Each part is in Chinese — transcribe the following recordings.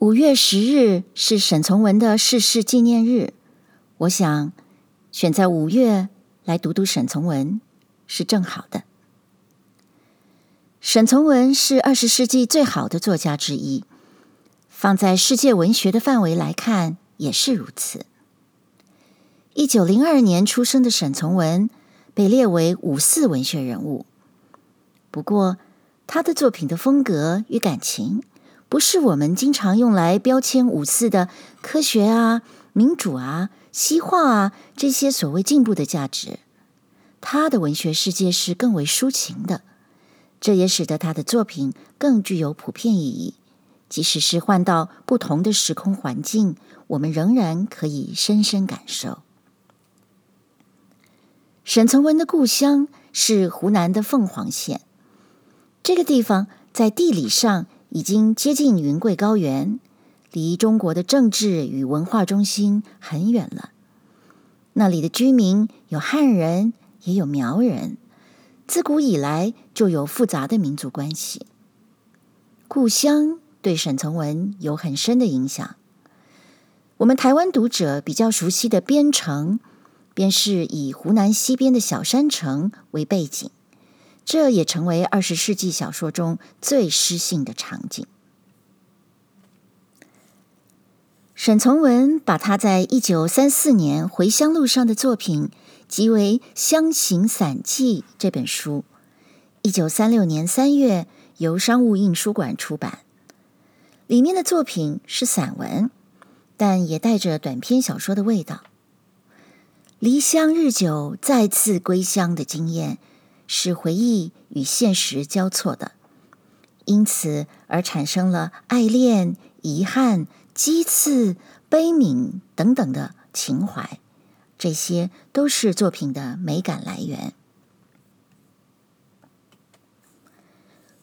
五月十日是沈从文的逝世纪念日，我想选在五月来读读沈从文是正好的。沈从文是二十世纪最好的作家之一，放在世界文学的范围来看也是如此。一九零二年出生的沈从文被列为五四文学人物，不过他的作品的风格与感情，不是我们经常用来标签五四的科学啊、民主啊、西化啊这些所谓进步的价值。他的文学世界是更为抒情的，这也使得他的作品更具有普遍意义。即使是换到不同的时空环境，我们仍然可以深深感受。沈从文的故乡是湖南的凤凰县，这个地方在地理上，已经接近云贵高原，离中国的政治与文化中心很远了。那里的居民有汉人，也有苗人，自古以来就有复杂的民族关系。故乡对沈从文有很深的影响。我们台湾读者比较熟悉的边城，便是以湖南西边的小山城为背景。这也成为二十世纪小说中最诗性的场景。沈从文把他在一九三四年回乡路上的作品集为《乡行散记》这本书，一九三六年三月由商务印书馆出版。里面的作品是散文，但也带着短篇小说的味道。离乡日久，再次归乡的经验。是回忆与现实交错的，因此而产生了爱恋、遗憾、讥刺、悲悯等等的情怀，这些都是作品的美感来源。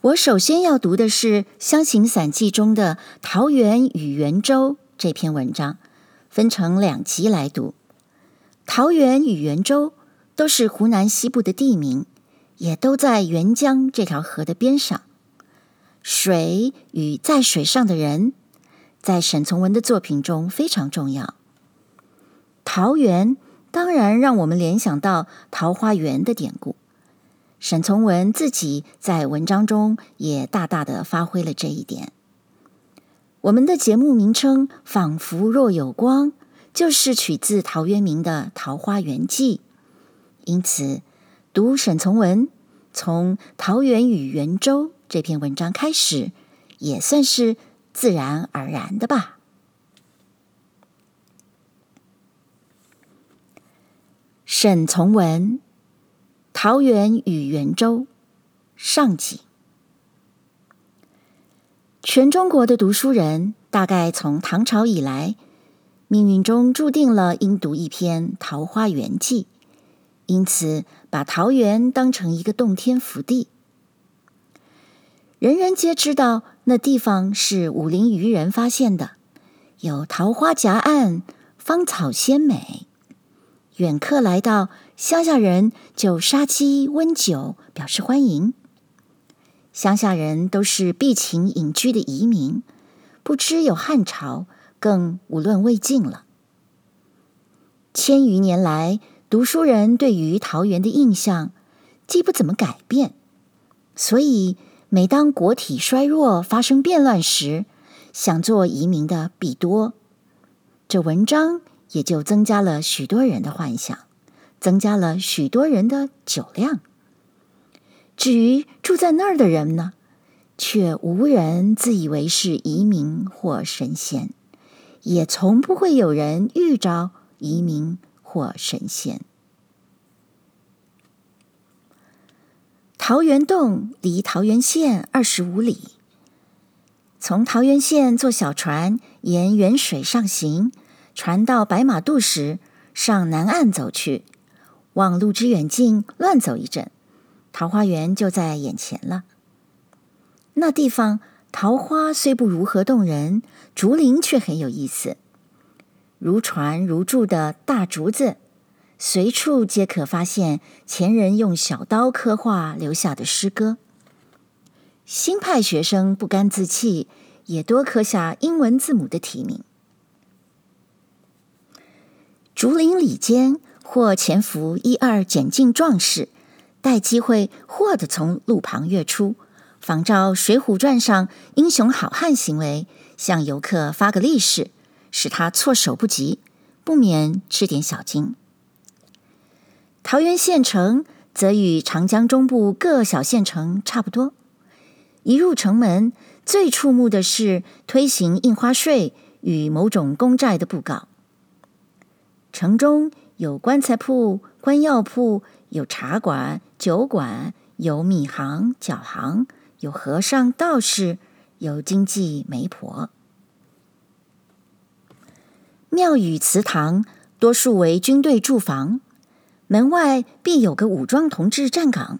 我首先要读的是《湘行散记》中的《桃源与圆州》这篇文章，分成两集来读。桃源与圆州都是湖南西部的地名。也都在沅江这条河的边上，水与在水上的人，在沈从文的作品中非常重要。桃源当然让我们联想到桃花源的典故，沈从文自己在文章中也大大的发挥了这一点。我们的节目名称“仿佛若有光”，就是取自陶渊明的《桃花源记》，因此。读沈从文从《桃源与圆州》这篇文章开始，也算是自然而然的吧。沈从文《桃源与圆州》上集。全中国的读书人，大概从唐朝以来，命运中注定了应读一篇《桃花源记》。因此，把桃源当成一个洞天福地。人人皆知道，那地方是武陵渔人发现的，有桃花夹岸，芳草鲜美。远客来到，乡下人就杀鸡温酒，表示欢迎。乡下人都是避秦隐居的移民，不知有汉朝，更无论魏晋了。千余年来。读书人对于桃源的印象既不怎么改变，所以每当国体衰弱、发生变乱时，想做移民的必多。这文章也就增加了许多人的幻想，增加了许多人的酒量。至于住在那儿的人呢，却无人自以为是移民或神仙，也从不会有人遇着移民。或神仙。桃源洞离桃源县二十五里，从桃源县坐小船沿沅水上行，船到白马渡时，上南岸走去，望路之远近，乱走一阵，桃花源就在眼前了。那地方桃花虽不如何动人，竹林却很有意思。如椽如柱的大竹子，随处皆可发现前人用小刀刻画留下的诗歌。新派学生不甘自弃，也多刻下英文字母的题名。竹林里间，或潜伏一二简进壮士，待机会或的从路旁跃出，仿照《水浒传》上英雄好汉行为，向游客发个利是，使他措手不及，不免吃点小惊。桃园县城则与长江中部各小县城差不多，一入城门，最触目的是推行印花税与某种公债的布告。城中有棺材铺、官药铺，有茶馆、酒馆，有米行、脚行，有和尚、道士，有经济媒婆。庙宇祠堂多数为军队驻防，门外必有个武装同志站岗。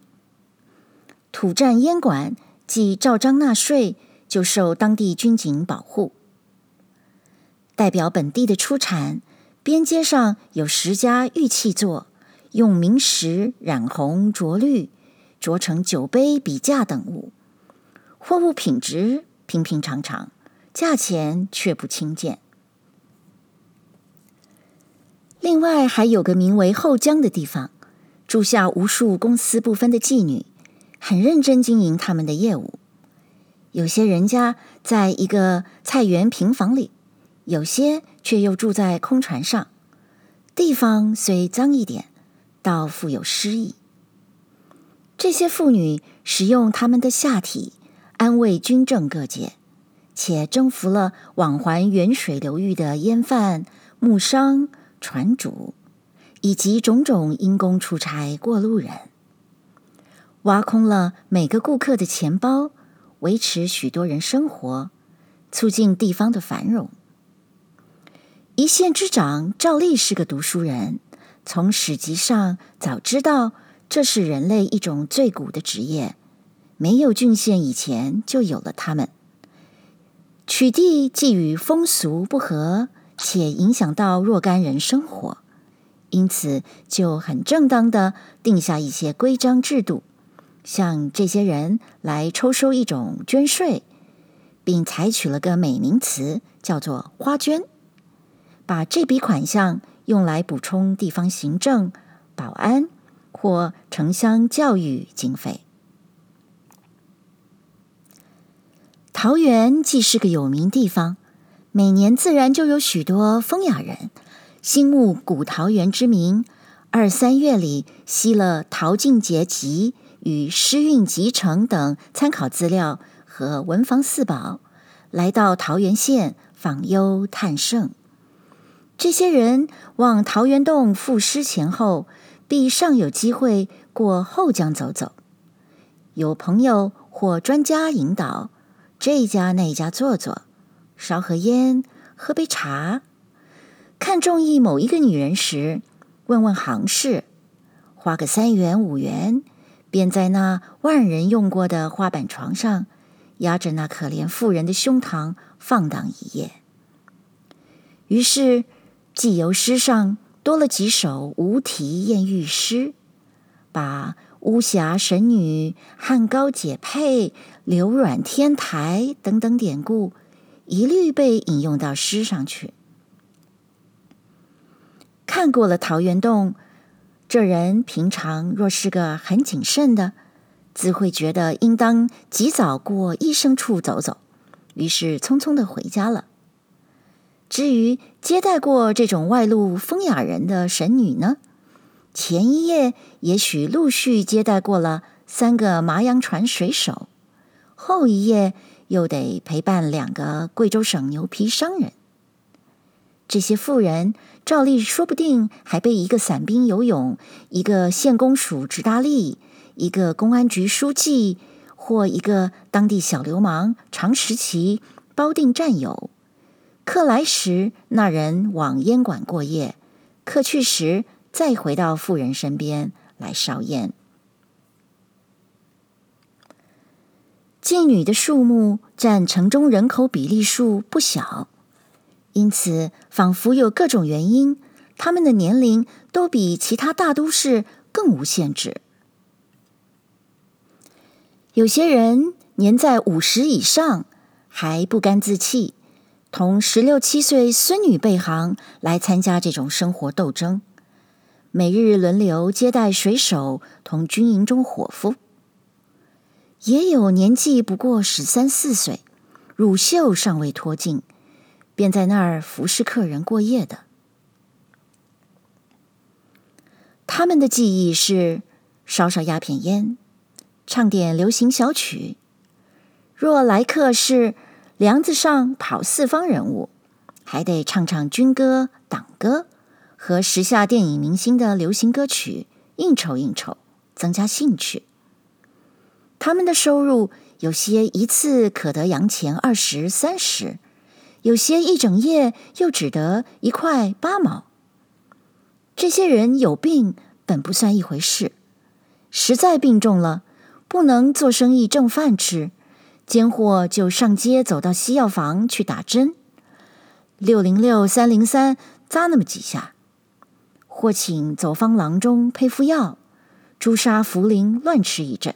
土栈烟馆既照章纳税，就受当地军警保护，代表本地的出产。边街上有十家玉器作，用名石染红、着绿，琢成酒杯、笔架等物，货物品质平平常常，价钱却不轻贱。另外还有个名为后江的地方，住下无数公私不分的妓女，很认真经营他们的业务。有些人家在一个菜园平房里。有些却又住在空船上，地方虽脏一点，倒富有诗意。这些妇女使用她们的下体安慰军政各界，且征服了往还远水流域的烟贩、木商、船主，以及种种因公出差过路人，挖空了每个顾客的钱包，维持许多人生活，促进地方的繁荣。一县之长照例是个读书人，从史籍上早知道这是人类一种最古的职业，没有郡县以前就有了他们。取缔既与风俗不合，且影响到若干人生活，因此就很正当的定下一些规章制度，向这些人来抽收一种捐税，并采取了个美名词，叫做花捐。把这笔款项用来补充地方行政、保安或城乡教育经费。桃园既是个有名地方，每年自然就有许多风雅人心慕古桃园之名，二三月里吸了《桃径节集》与《诗韵集成》等参考资料和文房四宝，来到桃源县访幽探胜。这些人往桃源洞赋诗前后，必尚有机会过后江走走。有朋友或专家引导，这家那家坐坐，烧盒烟，喝杯茶。看中意某一个女人时，问问行市，花个三元五元，便在那万人用过的花板床上，压着那可怜妇人的胸膛放荡一夜。于是。寄游诗上多了几首无题艳遇诗，把巫峡神女、汉高解配、流软天台等等典故，一律被引用到诗上去。看过了桃源洞，这人平常若是个很谨慎的，自会觉得应当及早过医生处走走，于是匆匆的回家了。至于接待过这种外露风雅人的神女呢，前一夜也许陆续接待过了三个麻洋船水手，后一夜又得陪伴两个贵州省牛皮商人。这些妇人照例说不定还被一个散兵游勇、一个县公署直达吏、一个公安局书记或一个当地小流氓常时期包定战友。客来时，那人往烟馆过夜；客去时，再回到妇人身边来烧烟。妓女的数目占城中人口比例数不小，因此仿佛有各种原因，他们的年龄都比其他大都市更无限制。有些人年在五十以上。还不甘自弃，同十六七岁孙女备行来参加这种生活斗争，每日轮流接待水手同军营中伙夫。也有年纪不过十三四岁，乳臭尚未脱尽，便在那儿服侍客人过夜的。他们的技艺是烧烧鸦片烟，唱点流行小曲。若来客是梁子上跑四方人物，还得唱唱军歌、党歌和时下电影明星的流行歌曲，应酬应酬，增加兴趣。他们的收入有些一次可得洋钱二十三十，有些一整夜又只得一块八毛。这些人有病本不算一回事，实在病重了，不能做生意挣饭吃，间或就上街走到西药房去打针，六零六三零三扎那么几下，或请走方郎中配副药，朱砂茯苓乱吃一阵。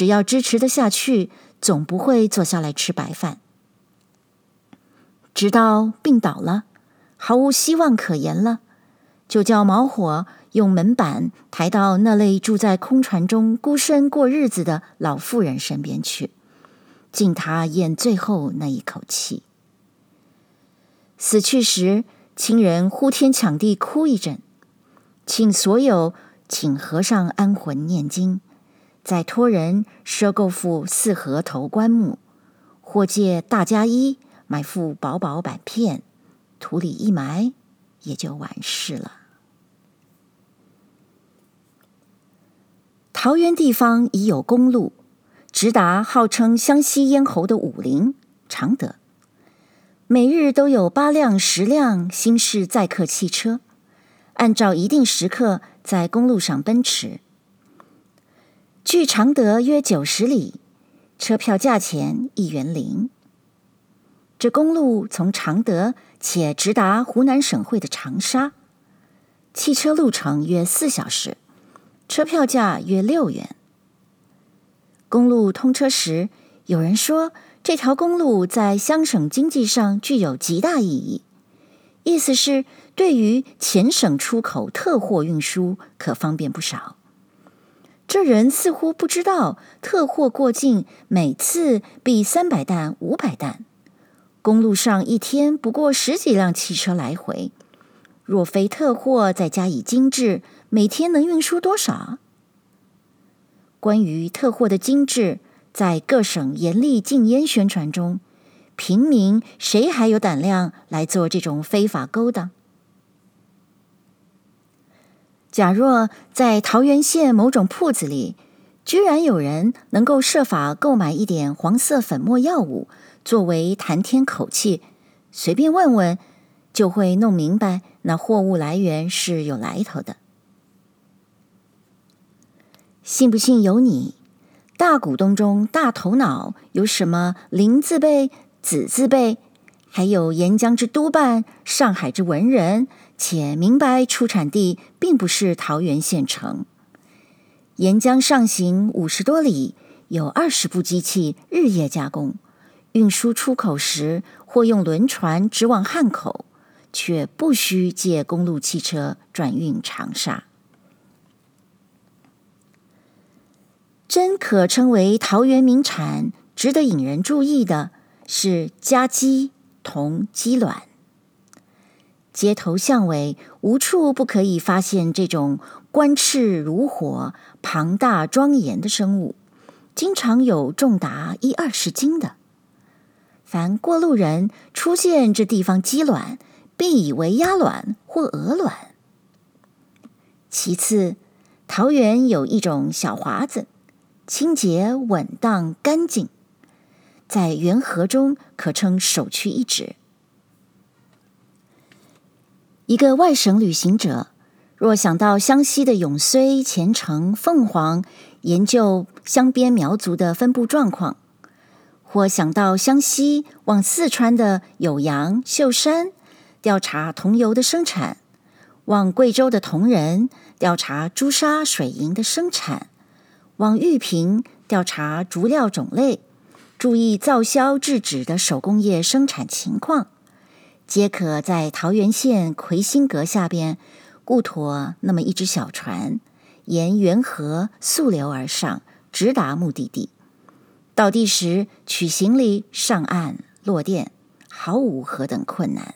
只要支持得下去，总不会坐下来吃白饭。直到病倒了，毫无希望可言了，就叫毛火用门板抬到那类住在空船中孤身过日子的老妇人身边去，敬她咽最后那一口气。死去时，亲人呼天抢地哭一阵，请所有请和尚安魂念经。再托人赊购副四合头棺木，或借大家衣买副薄薄板片，土里一埋，也就完事了。桃园地方已有公路，直达号称湘西咽喉的武陵、常德，每日都有八辆、十辆新式载客汽车，按照一定时刻在公路上奔驰。距常德约九十里，车票价钱一元零。这公路从常德且直达湖南省会的长沙，汽车路程约四小时，车票价约六元。公路通车时，有人说这条公路在湘省经济上具有极大意义，意思是对于前省出口特货运输可方便不少。这人似乎不知道，特货过境每次必三百担、五百担，公路上一天不过十几辆汽车来回。若非特货再加以精致，每天能运输多少？关于特货的精致，在各省严厉禁烟宣传中，平民谁还有胆量来做这种非法勾当？假若在桃源县某种铺子里，居然有人能够设法购买一点黄色粉末药物作为谈天口气，随便问问就会弄明白那货物来源是有来头的。信不信由你。大股东中大头脑有什么林字辈、子字辈，还有沿江之督办、上海之文人。且明白出产地并不是桃园县城，沿江上行五十多里，有二十部机器日夜加工，运输出口时或用轮船直往汉口，却不需借公路汽车转运长沙。真可称为桃源名产，值得引人注意的是家鸡同鸡卵。街头巷尾，无处不可以发现这种冠翅如火、庞大庄严的生物，经常有重达一二十斤的。凡过路人出现这地方鸡卵，必以为鸭卵或鹅卵。其次，桃园有一种小华子，清洁稳当干净，在原河中可称首屈一指。一个外省旅行者，若想到湘西的永绥、前城、凤凰，研究湘边苗族的分布状况；或想到湘西往四川的酉阳、秀山，调查桐油的生产；往贵州的铜仁，调查朱砂水银的生产；往玉屏调查竹料种类，注意造销制纸的手工业生产情况，皆可在桃源县魁星阁下边固驮那么一只小船，沿源河溯流而上，直达目的地。到地时取行李上岸落店，毫无何等困难。